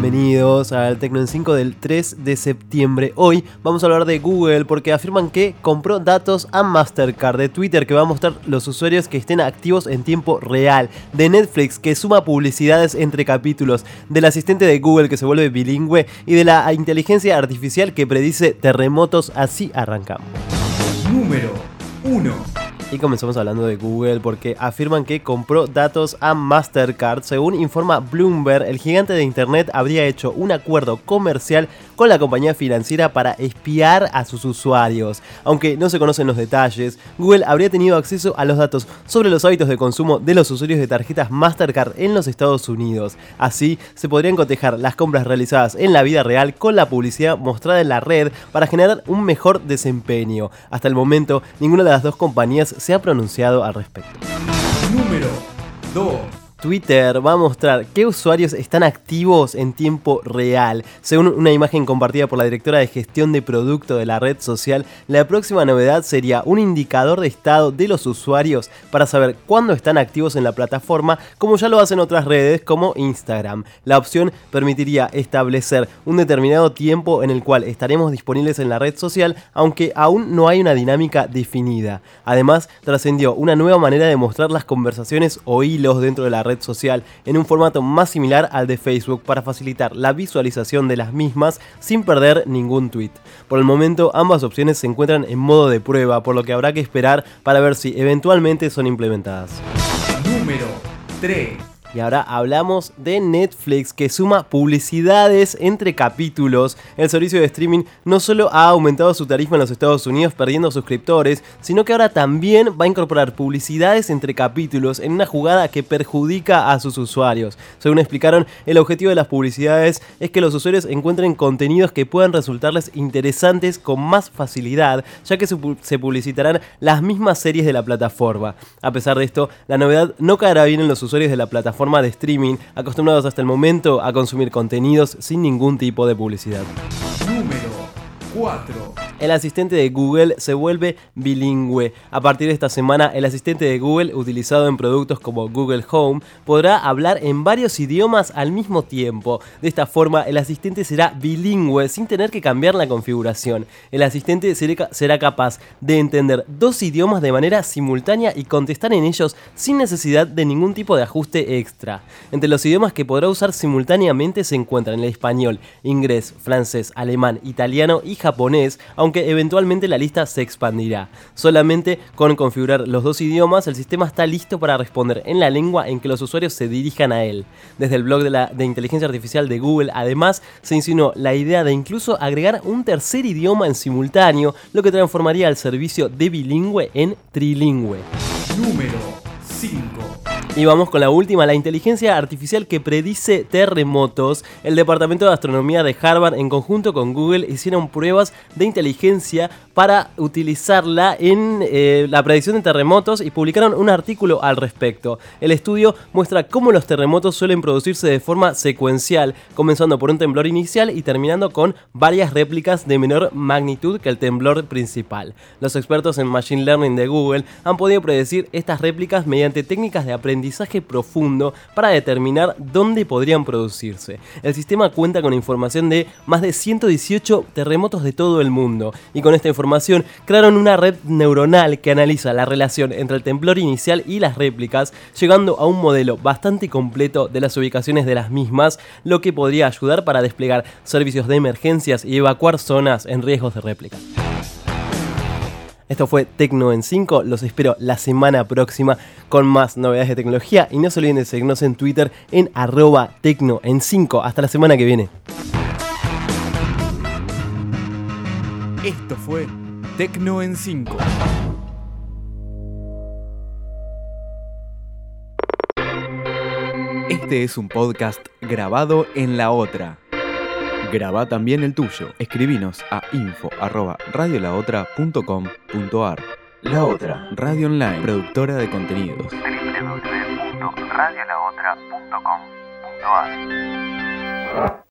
Bienvenidos al Tecno en 5 del 3 de septiembre. Hoy vamos a hablar de Google porque afirman que compró datos a Mastercard, de Twitter que va a mostrar los usuarios que estén activos en tiempo real, de Netflix que suma publicidades entre capítulos, del asistente de Google que se vuelve bilingüe y de la inteligencia artificial que predice terremotos. Así arrancamos. Número 1. Y comenzamos hablando de Google porque afirman que compró datos a Mastercard. Según informa Bloomberg, el gigante de Internet habría hecho un acuerdo comercial con la compañía financiera para espiar a sus usuarios. Aunque no se conocen los detalles, Google habría tenido acceso a los datos sobre los hábitos de consumo de los usuarios de tarjetas Mastercard en los Estados Unidos. Así, se podrían cotejar las compras realizadas en la vida real con la publicidad mostrada en la red para generar un mejor desempeño. Hasta el momento, ninguna de las dos compañías se ha pronunciado al respecto. Número 2. Twitter va a mostrar qué usuarios están activos en tiempo real. Según una imagen compartida por la directora de gestión de producto de la red social, la próxima novedad sería un indicador de estado de los usuarios para saber cuándo están activos en la plataforma, como ya lo hacen otras redes como Instagram. La opción permitiría establecer un determinado tiempo en el cual estaremos disponibles en la red social, aunque aún no hay una dinámica definida. Además, trascendió una nueva manera de mostrar las conversaciones o hilos dentro de la red red social en un formato más similar al de Facebook para facilitar la visualización de las mismas sin perder ningún tweet. Por el momento ambas opciones se encuentran en modo de prueba, por lo que habrá que esperar para ver si eventualmente son implementadas. Número 3. Y ahora hablamos de Netflix que suma publicidades entre capítulos. El servicio de streaming no solo ha aumentado su tarifa en los Estados Unidos perdiendo suscriptores, sino que ahora también va a incorporar publicidades entre capítulos en una jugada que perjudica a sus usuarios. Según explicaron, el objetivo de las publicidades es que los usuarios encuentren contenidos que puedan resultarles interesantes con más facilidad, ya que se publicitarán las mismas series de la plataforma. A pesar de esto, la novedad no caerá bien en los usuarios de la plataforma forma de streaming, acostumbrados hasta el momento a consumir contenidos sin ningún tipo de publicidad. Número 4 el asistente de Google se vuelve bilingüe. A partir de esta semana, el asistente de Google, utilizado en productos como Google Home, podrá hablar en varios idiomas al mismo tiempo. De esta forma, el asistente será bilingüe sin tener que cambiar la configuración. El asistente será capaz de entender dos idiomas de manera simultánea y contestar en ellos sin necesidad de ningún tipo de ajuste extra. Entre los idiomas que podrá usar simultáneamente se encuentran el español, inglés, francés, alemán, italiano y japonés, aunque aunque eventualmente la lista se expandirá. Solamente con configurar los dos idiomas, el sistema está listo para responder en la lengua en que los usuarios se dirijan a él. Desde el blog de, la, de inteligencia artificial de Google, además, se insinuó la idea de incluso agregar un tercer idioma en simultáneo, lo que transformaría el servicio de bilingüe en trilingüe. Número 5 y vamos con la última, la inteligencia artificial que predice terremotos. El Departamento de Astronomía de Harvard en conjunto con Google hicieron pruebas de inteligencia para utilizarla en eh, la predicción de terremotos y publicaron un artículo al respecto. El estudio muestra cómo los terremotos suelen producirse de forma secuencial, comenzando por un temblor inicial y terminando con varias réplicas de menor magnitud que el temblor principal. Los expertos en Machine Learning de Google han podido predecir estas réplicas mediante técnicas de aprendizaje aprendizaje profundo para determinar dónde podrían producirse. El sistema cuenta con información de más de 118 terremotos de todo el mundo y con esta información crearon una red neuronal que analiza la relación entre el temblor inicial y las réplicas, llegando a un modelo bastante completo de las ubicaciones de las mismas, lo que podría ayudar para desplegar servicios de emergencias y evacuar zonas en riesgos de réplica. Esto fue Tecno en 5. Los espero la semana próxima con más novedades de tecnología. Y no se olviden de seguirnos en Twitter en arroba Tecno en 5. Hasta la semana que viene. Esto fue Tecno en 5. Este es un podcast grabado en la otra. Graba también el tuyo. Escribinos a info@radiolaotra.com.ar. La Otra, radio online, productora de contenidos. www.radiolaotra.com.ar